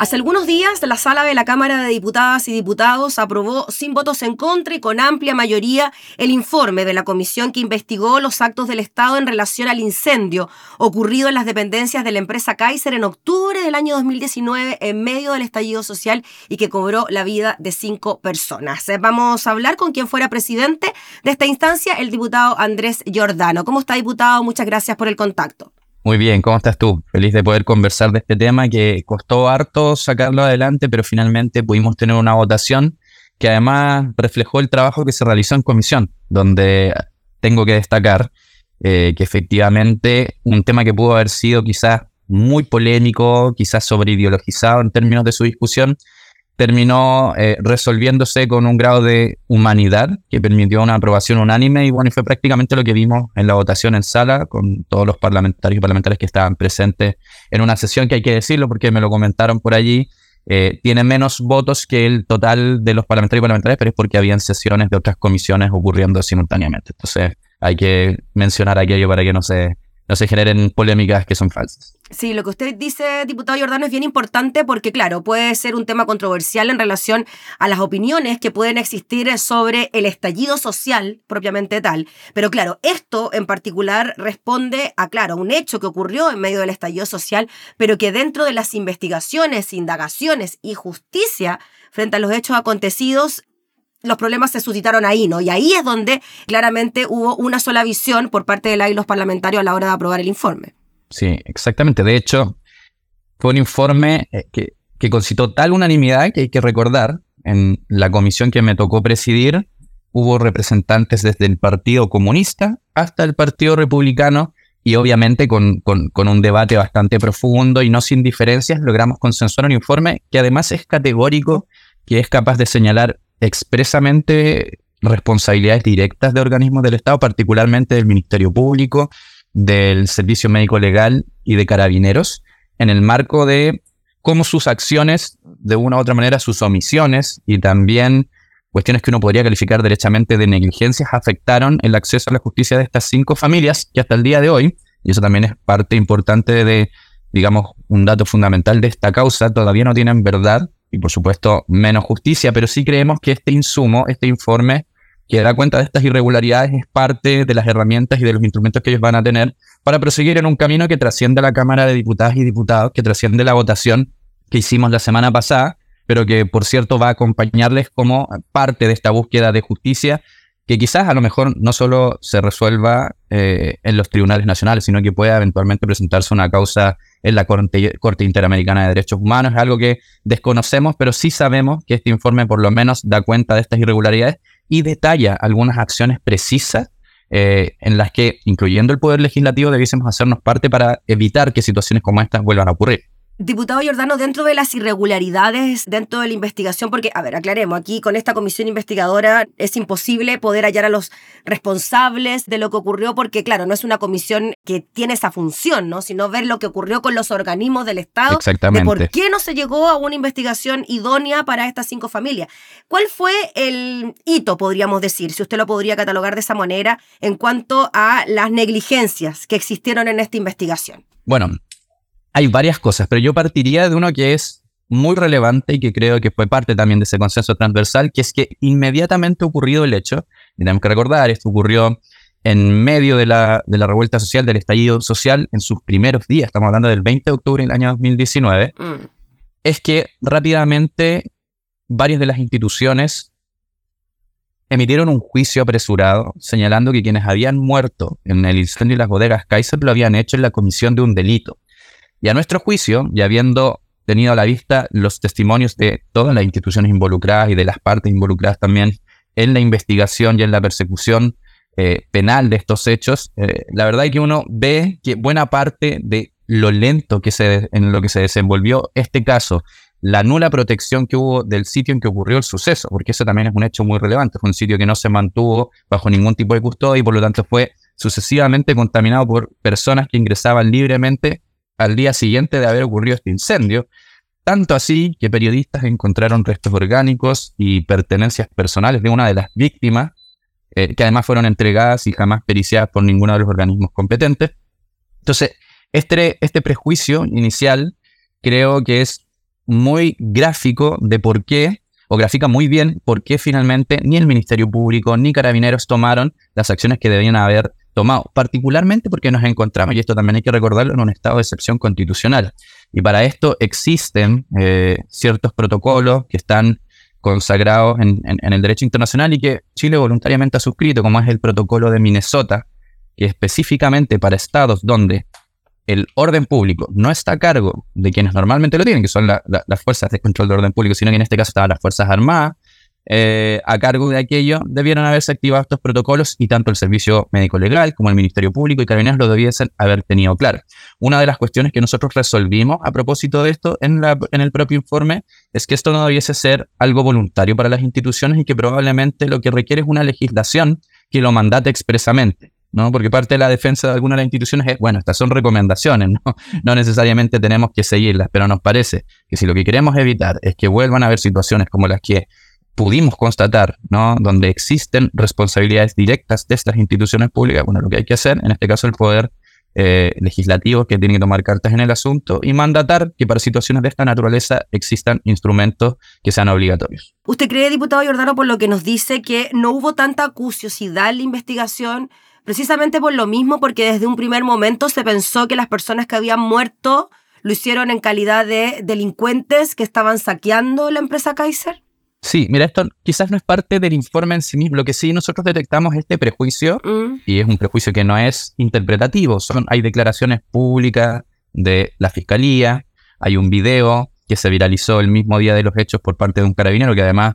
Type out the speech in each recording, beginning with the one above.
Hace algunos días, la sala de la Cámara de Diputadas y Diputados aprobó sin votos en contra y con amplia mayoría el informe de la comisión que investigó los actos del Estado en relación al incendio ocurrido en las dependencias de la empresa Kaiser en octubre del año 2019 en medio del estallido social y que cobró la vida de cinco personas. Eh, vamos a hablar con quien fuera presidente de esta instancia, el diputado Andrés Giordano. ¿Cómo está, diputado? Muchas gracias por el contacto. Muy bien, ¿cómo estás tú? Feliz de poder conversar de este tema que costó harto sacarlo adelante, pero finalmente pudimos tener una votación que además reflejó el trabajo que se realizó en comisión, donde tengo que destacar eh, que efectivamente un tema que pudo haber sido quizás muy polémico, quizás sobreideologizado en términos de su discusión, terminó eh, resolviéndose con un grado de humanidad que permitió una aprobación unánime y bueno, fue prácticamente lo que vimos en la votación en sala con todos los parlamentarios y parlamentarias que estaban presentes en una sesión que hay que decirlo porque me lo comentaron por allí, eh, tiene menos votos que el total de los parlamentarios y parlamentarias, pero es porque habían sesiones de otras comisiones ocurriendo simultáneamente. Entonces hay que mencionar aquello para que no se no se generen polémicas que son falsas. Sí, lo que usted dice, diputado Jordano, es bien importante porque, claro, puede ser un tema controversial en relación a las opiniones que pueden existir sobre el estallido social propiamente tal. Pero, claro, esto en particular responde a, claro, un hecho que ocurrió en medio del estallido social, pero que dentro de las investigaciones, indagaciones y justicia frente a los hechos acontecidos los problemas se suscitaron ahí, ¿no? Y ahí es donde claramente hubo una sola visión por parte de la y los parlamentarios a la hora de aprobar el informe. Sí, exactamente. De hecho, fue un informe eh, que, que concitó tal unanimidad que hay que recordar, en la comisión que me tocó presidir, hubo representantes desde el Partido Comunista hasta el Partido Republicano y obviamente con, con, con, un debate bastante profundo y no sin diferencias logramos consensuar un informe que además es categórico, que es capaz de señalar expresamente responsabilidades directas de organismos del Estado, particularmente del Ministerio Público, del Servicio Médico Legal y de Carabineros, en el marco de cómo sus acciones, de una u otra manera, sus omisiones y también cuestiones que uno podría calificar derechamente de negligencias afectaron el acceso a la justicia de estas cinco familias que hasta el día de hoy, y eso también es parte importante de, digamos, un dato fundamental de esta causa, todavía no tienen verdad y por supuesto menos justicia, pero sí creemos que este insumo, este informe que da cuenta de estas irregularidades es parte de las herramientas y de los instrumentos que ellos van a tener para proseguir en un camino que trasciende la Cámara de Diputadas y Diputados, que trasciende la votación que hicimos la semana pasada, pero que por cierto va a acompañarles como parte de esta búsqueda de justicia que quizás a lo mejor no solo se resuelva eh, en los tribunales nacionales, sino que pueda eventualmente presentarse una causa en la Corte, Corte, Interamericana de Derechos Humanos. Es algo que desconocemos, pero sí sabemos que este informe por lo menos da cuenta de estas irregularidades y detalla algunas acciones precisas eh, en las que, incluyendo el Poder Legislativo, debiésemos hacernos parte para evitar que situaciones como estas vuelvan a ocurrir. Diputado Giordano, dentro de las irregularidades dentro de la investigación, porque, a ver, aclaremos, aquí con esta comisión investigadora es imposible poder hallar a los responsables de lo que ocurrió, porque, claro, no es una comisión que tiene esa función, ¿no? Sino ver lo que ocurrió con los organismos del Estado. Exactamente. De por qué no se llegó a una investigación idónea para estas cinco familias. ¿Cuál fue el hito, podríamos decir, si usted lo podría catalogar de esa manera, en cuanto a las negligencias que existieron en esta investigación? Bueno, hay varias cosas, pero yo partiría de uno que es muy relevante y que creo que fue parte también de ese consenso transversal, que es que inmediatamente ocurrido el hecho, y tenemos que recordar, esto ocurrió en medio de la, de la revuelta social, del estallido social, en sus primeros días, estamos hablando del 20 de octubre del año 2019, mm. es que rápidamente varias de las instituciones emitieron un juicio apresurado señalando que quienes habían muerto en el incendio de las bodegas Kaiser lo habían hecho en la comisión de un delito. Y a nuestro juicio, y habiendo tenido a la vista los testimonios de todas las instituciones involucradas y de las partes involucradas también en la investigación y en la persecución eh, penal de estos hechos, eh, la verdad es que uno ve que buena parte de lo lento que se, en lo que se desenvolvió este caso, la nula protección que hubo del sitio en que ocurrió el suceso, porque eso también es un hecho muy relevante, fue un sitio que no se mantuvo bajo ningún tipo de custodia y por lo tanto fue sucesivamente contaminado por personas que ingresaban libremente al día siguiente de haber ocurrido este incendio, tanto así que periodistas encontraron restos orgánicos y pertenencias personales de una de las víctimas eh, que además fueron entregadas y jamás periciadas por ninguno de los organismos competentes. Entonces, este, este prejuicio inicial creo que es muy gráfico de por qué, o grafica muy bien por qué finalmente ni el Ministerio Público ni Carabineros tomaron las acciones que debían haber tomado, particularmente porque nos encontramos, y esto también hay que recordarlo, en un estado de excepción constitucional. Y para esto existen eh, ciertos protocolos que están consagrados en, el derecho internacional y que Chile voluntariamente ha suscrito, como es el protocolo de Minnesota, que específicamente para estados donde el orden público no está a cargo de quienes normalmente lo tienen, que son las fuerzas de control de orden público, sino que en este caso estaban las Fuerzas Armadas, eh, a cargo de aquello, debieron haberse activado estos protocolos y tanto el Servicio Médico Legal como el Ministerio Público y Carabineros lo debiesen haber tenido claro. Una de las cuestiones que nosotros resolvimos a propósito de esto en, el propio informe es que esto no debiese ser algo voluntario para las instituciones y que probablemente lo que requiere es una legislación que lo mandate expresamente. ¿no? Porque parte de la defensa de algunas de las instituciones es, bueno, estas son recomendaciones, ¿no? no necesariamente tenemos que seguirlas, pero nos parece que si lo que queremos evitar es que vuelvan a haber situaciones como las que pudimos constatar, ¿no? Donde existen responsabilidades directas de estas instituciones públicas, bueno, lo que hay que hacer, en este caso el poder eh, legislativo que tiene que tomar cartas en el asunto y mandatar que para situaciones de esta naturaleza existan instrumentos que sean obligatorios. ¿Usted cree, diputado Giordano, por lo que nos dice que no hubo tanta acuciosidad en la investigación, precisamente por lo mismo, porque desde un primer momento se pensó que las personas que habían muerto lo hicieron en calidad de delincuentes que estaban saqueando la empresa Kaiser? Sí, mira, esto quizás no es parte del informe en sí mismo. Lo que sí nosotros detectamos este prejuicio, mm. y es un prejuicio que no es interpretativo. Son, hay declaraciones públicas de la fiscalía, hay un video que se viralizó el mismo día de los hechos por parte de un carabinero que además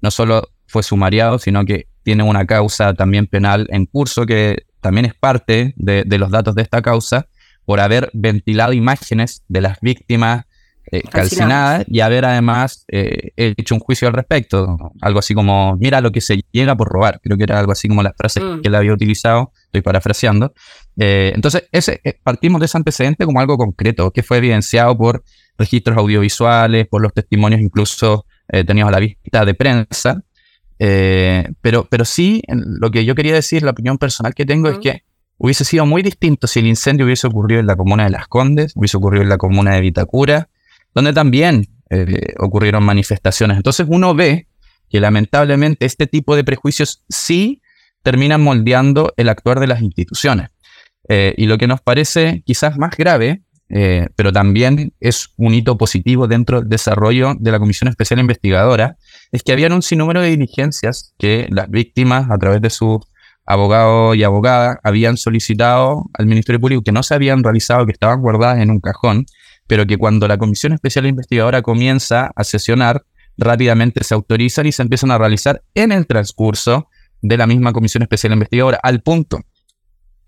no solo fue sumariado, sino que tiene una causa también penal en curso que también es parte de, de los datos de esta causa por haber ventilado imágenes de las víctimas eh, calcinada y haber además eh, hecho un juicio al respecto. Algo así como, mira lo que se llega por robar. Creo que era algo así como las frases mm. que él había utilizado. Estoy parafraseando. Eh, entonces, ese, partimos de ese antecedente como algo concreto, que fue evidenciado por registros audiovisuales, por los testimonios incluso tenidos a la vista de prensa. pero, pero sí, lo que yo quería decir, la opinión personal que tengo es que hubiese sido muy distinto si el incendio hubiese ocurrido en la comuna de Las Condes, hubiese ocurrido en la comuna de Vitacura, donde también eh, ocurrieron manifestaciones. Entonces uno ve que lamentablemente este tipo de prejuicios sí terminan moldeando el actuar de las instituciones. Eh, y lo que nos parece quizás más grave, eh, pero también es un hito positivo dentro del desarrollo de la Comisión Especial Investigadora, es que habían un sinnúmero de diligencias que las víctimas, a través de sus abogados y abogadas, habían solicitado al Ministerio Público que no se habían realizado, que estaban guardadas en un cajón pero que cuando la Comisión Especial Investigadora comienza a sesionar, rápidamente se autorizan y se empiezan a realizar en el transcurso de la misma Comisión Especial Investigadora, al punto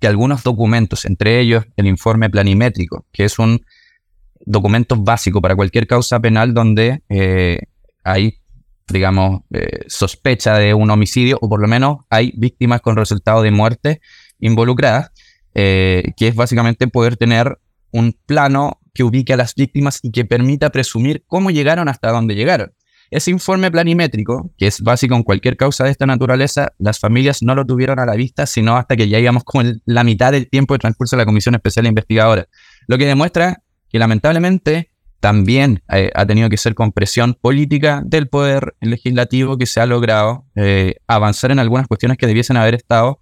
que algunos documentos, entre ellos el informe planimétrico, que es un documento básico para cualquier causa penal donde eh, hay, digamos, eh, sospecha de un homicidio o por lo menos hay víctimas con resultado de muerte involucradas, eh, que es básicamente poder tener un plano que ubique a las víctimas y que permita presumir cómo llegaron hasta donde llegaron. Ese informe planimétrico, que es básico en cualquier causa de esta naturaleza, las familias no lo tuvieron a la vista, sino hasta que ya íbamos con la mitad del tiempo de transcurso de la Comisión Especial Investigadora. Lo que demuestra que lamentablemente también eh, ha tenido que ser con presión política del poder legislativo que se ha logrado eh, avanzar en algunas cuestiones que debiesen haber estado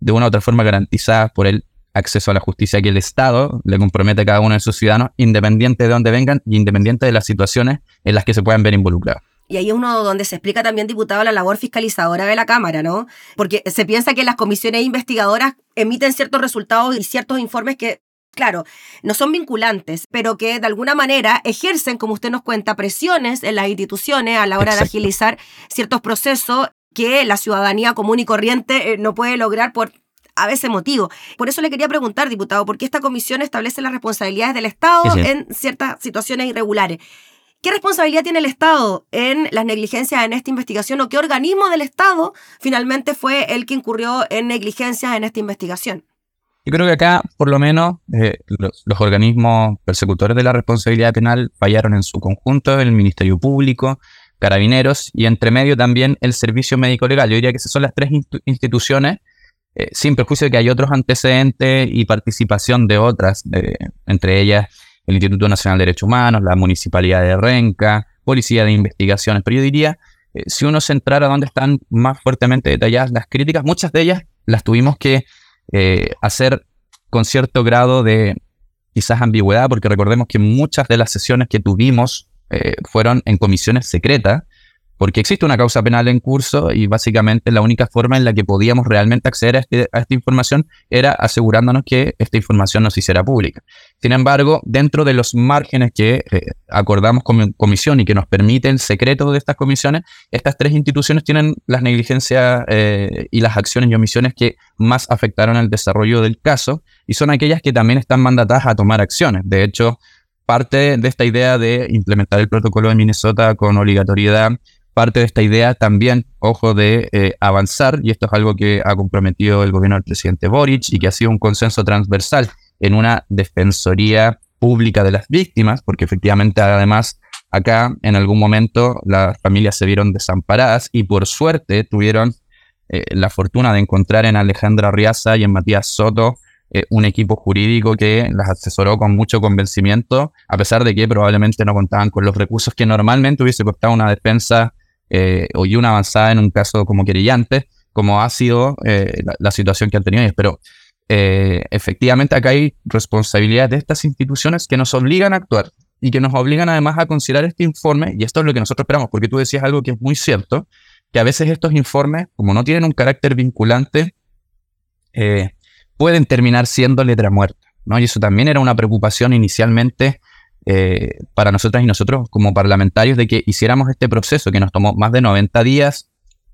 de una u otra forma garantizadas por el acceso a la justicia que el Estado le compromete a cada uno de sus ciudadanos, independiente de dónde vengan y independiente de las situaciones en las que se puedan ver involucrados. Y ahí es uno donde se explica también, diputado, la labor fiscalizadora de la Cámara, ¿no? Porque se piensa que las comisiones investigadoras emiten ciertos resultados y ciertos informes que, claro, no son vinculantes, pero que de alguna manera ejercen, como usted nos cuenta, presiones en las instituciones a la hora de agilizar ciertos procesos que la ciudadanía común y corriente eh, no puede lograr por a veces motivo. Por eso le quería preguntar, diputado, ¿por qué esta comisión establece las responsabilidades del Estado en ciertas situaciones irregulares? ¿Qué responsabilidad tiene el Estado en las negligencias en esta investigación o qué organismo del Estado finalmente fue el que incurrió en negligencias en esta investigación? Yo creo que acá, por lo menos, eh, los, organismos persecutores de la responsabilidad penal fallaron en su conjunto, el Ministerio Público, carabineros y entre medio también el servicio médico legal. Yo diría que esas son las tres instituciones, eh, sin perjuicio de que hay otros antecedentes y participación de otras, entre ellas el Instituto Nacional de Derechos Humanos, la Municipalidad de Renca, Policía de Investigaciones. Pero yo diría, eh, si uno se entrara donde están más fuertemente detalladas las críticas, muchas de ellas las tuvimos que eh, hacer con cierto grado de quizás ambigüedad, porque recordemos que muchas de las sesiones que tuvimos fueron en comisiones secretas, porque existe una causa penal en curso y básicamente la única forma en la que podíamos realmente acceder a, este, esta información era asegurándonos que esta información nos hiciera pública. Sin embargo, dentro de los márgenes que eh, acordamos con comisión y que nos permite el secreto de estas comisiones, estas tres instituciones tienen las negligencias eh, y las acciones y omisiones que más afectaron al desarrollo del caso y son aquellas que también están mandatadas a tomar acciones. De hecho, parte de esta idea de implementar el protocolo de Minnesota con obligatoriedad parte de esta idea también, ojo, de eh, avanzar, y esto es algo que ha comprometido el gobierno del presidente Boric y que ha sido un consenso transversal en una defensoría pública de las víctimas, porque efectivamente además acá en algún momento las familias se vieron desamparadas y por suerte tuvieron eh, la fortuna de encontrar en Alejandra Riaza y en Matías Soto eh, un equipo jurídico que las asesoró con mucho convencimiento, a pesar de que probablemente no contaban con los recursos que normalmente hubiese costado una defensa eh, o una avanzada en un caso como querellante, como ha sido eh, la, situación que han tenido ellos. Pero eh, efectivamente acá hay responsabilidad de estas instituciones que nos obligan a actuar y que nos obligan además a considerar este informe, y esto es lo que nosotros esperamos, porque tú decías algo que es muy cierto, que a veces estos informes, como no tienen un carácter vinculante, pueden terminar siendo letra muerta. ¿no? Y eso también era una preocupación inicialmente eh, para nosotras y nosotros como parlamentarios de que hiciéramos este proceso que nos tomó más de 90 días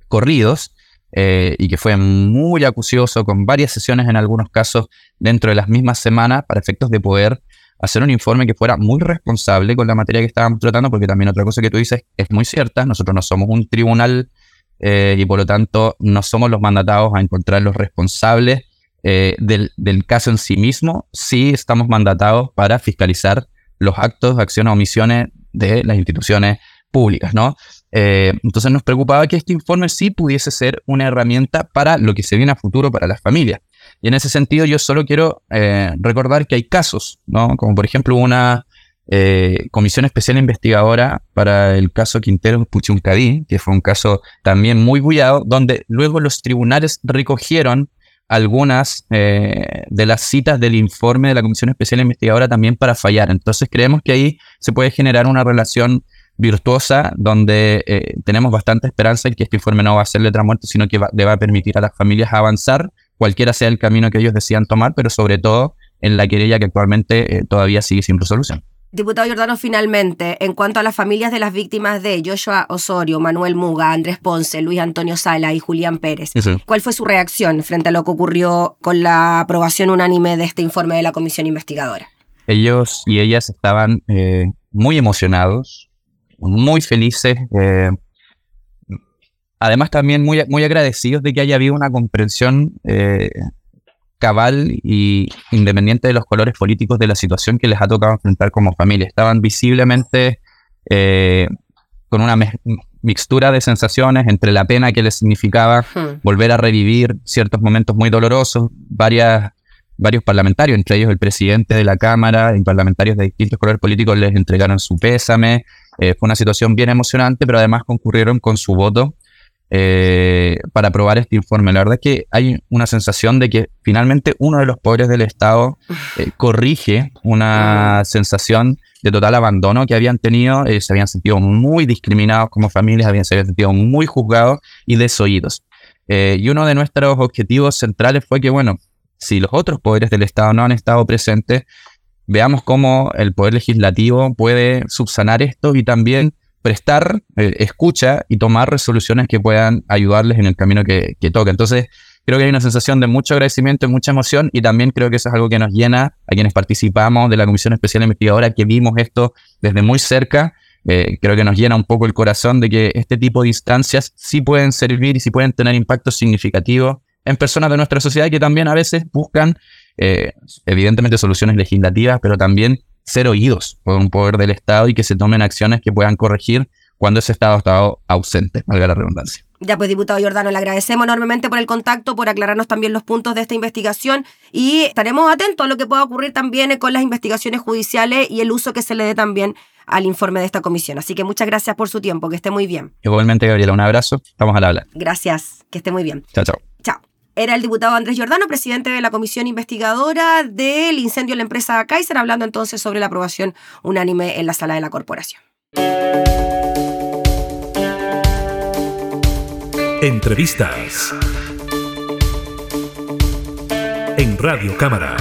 corridos eh, y que fue muy acucioso, con varias sesiones en algunos casos dentro de las mismas semanas, para efectos de poder hacer un informe que fuera muy responsable con la materia que estábamos tratando, porque también otra cosa que tú dices es muy cierta, nosotros no somos un tribunal eh, y por lo tanto no somos los mandatados a encontrar los responsables del, del, caso en sí mismo, sí estamos mandatados para fiscalizar los actos, acciones o omisiones de las instituciones públicas, ¿no? Eh, entonces nos preocupaba que este informe sí pudiese ser una herramienta para lo que se viene a futuro para las familias. Y en ese sentido yo solo quiero eh, recordar que hay casos, ¿no? Como por ejemplo una eh, comisión especial investigadora para el caso Quintero Puchuncadí, que fue un caso también muy bullado, donde luego los tribunales recogieron algunas eh, de las citas del informe de la Comisión Especial Investigadora también para fallar. Entonces creemos que ahí se puede generar una relación virtuosa donde eh, tenemos bastante esperanza en que este informe no va a ser letra muerta, sino que va, le va a permitir a las familias avanzar, cualquiera sea el camino que ellos decidan tomar, pero sobre todo en la querella que actualmente eh, todavía sigue sin resolución. Diputado Jordano, finalmente, en cuanto a las familias de las víctimas de Joshua Osorio, Manuel Muga, Andrés Ponce, Luis Antonio Sala y Julián Pérez, ¿cuál fue su reacción frente a lo que ocurrió con la aprobación unánime de este informe de la comisión investigadora? Ellos y ellas estaban eh, muy emocionados, muy felices, eh, además también muy, muy agradecidos de que haya habido una comprensión eh, cabal y independiente de los colores políticos de la situación que les ha tocado enfrentar como familia. Estaban visiblemente eh, con una mixtura de sensaciones entre la pena que les significaba volver a revivir ciertos momentos muy dolorosos, varias, varios parlamentarios, entre ellos el presidente de la Cámara y parlamentarios de distintos colores políticos les entregaron su pésame. Eh, fue una situación bien emocionante, pero además concurrieron con su voto eh, para aprobar este informe. La verdad es que hay una sensación de que finalmente uno de los poderes del Estado eh, corrige una sensación de total abandono que habían tenido, eh, se habían sentido muy discriminados como familias, habían, se habían sentido muy juzgados y desoídos. y uno de nuestros objetivos centrales fue que, bueno, si los otros poderes del Estado no han estado presentes, veamos cómo el poder legislativo puede subsanar esto y también prestar eh, escucha y tomar resoluciones que puedan ayudarles en el camino que, que toca. Entonces, creo que hay una sensación de mucho agradecimiento y mucha emoción y también creo que eso es algo que nos llena a quienes participamos de la Comisión Especial Investigadora, que vimos esto desde muy cerca. Eh, creo que nos llena un poco el corazón de que este tipo de instancias sí pueden servir y sí pueden tener impactos significativos en personas de nuestra sociedad que también a veces buscan, eh, evidentemente, soluciones legislativas, pero también ser oídos por un poder del Estado y que se tomen acciones que puedan corregir cuando ese Estado ha estado ausente, valga la redundancia. Ya pues, diputado Giordano, le agradecemos enormemente por el contacto, por aclararnos también los puntos de esta investigación y estaremos atentos a lo que pueda ocurrir también con las investigaciones judiciales y el uso que se le dé también al informe de esta comisión. Así que muchas gracias por su tiempo, que esté muy bien. Igualmente, Gabriela, un abrazo. Estamos al habla. Gracias, que esté muy bien. Chao, chao. Chao. Era el diputado Andrés Giordano, presidente de la comisión investigadora del incendio en la empresa Kaiser, hablando entonces sobre la aprobación unánime en la sala de la corporación. Entrevistas en Radio Cámara.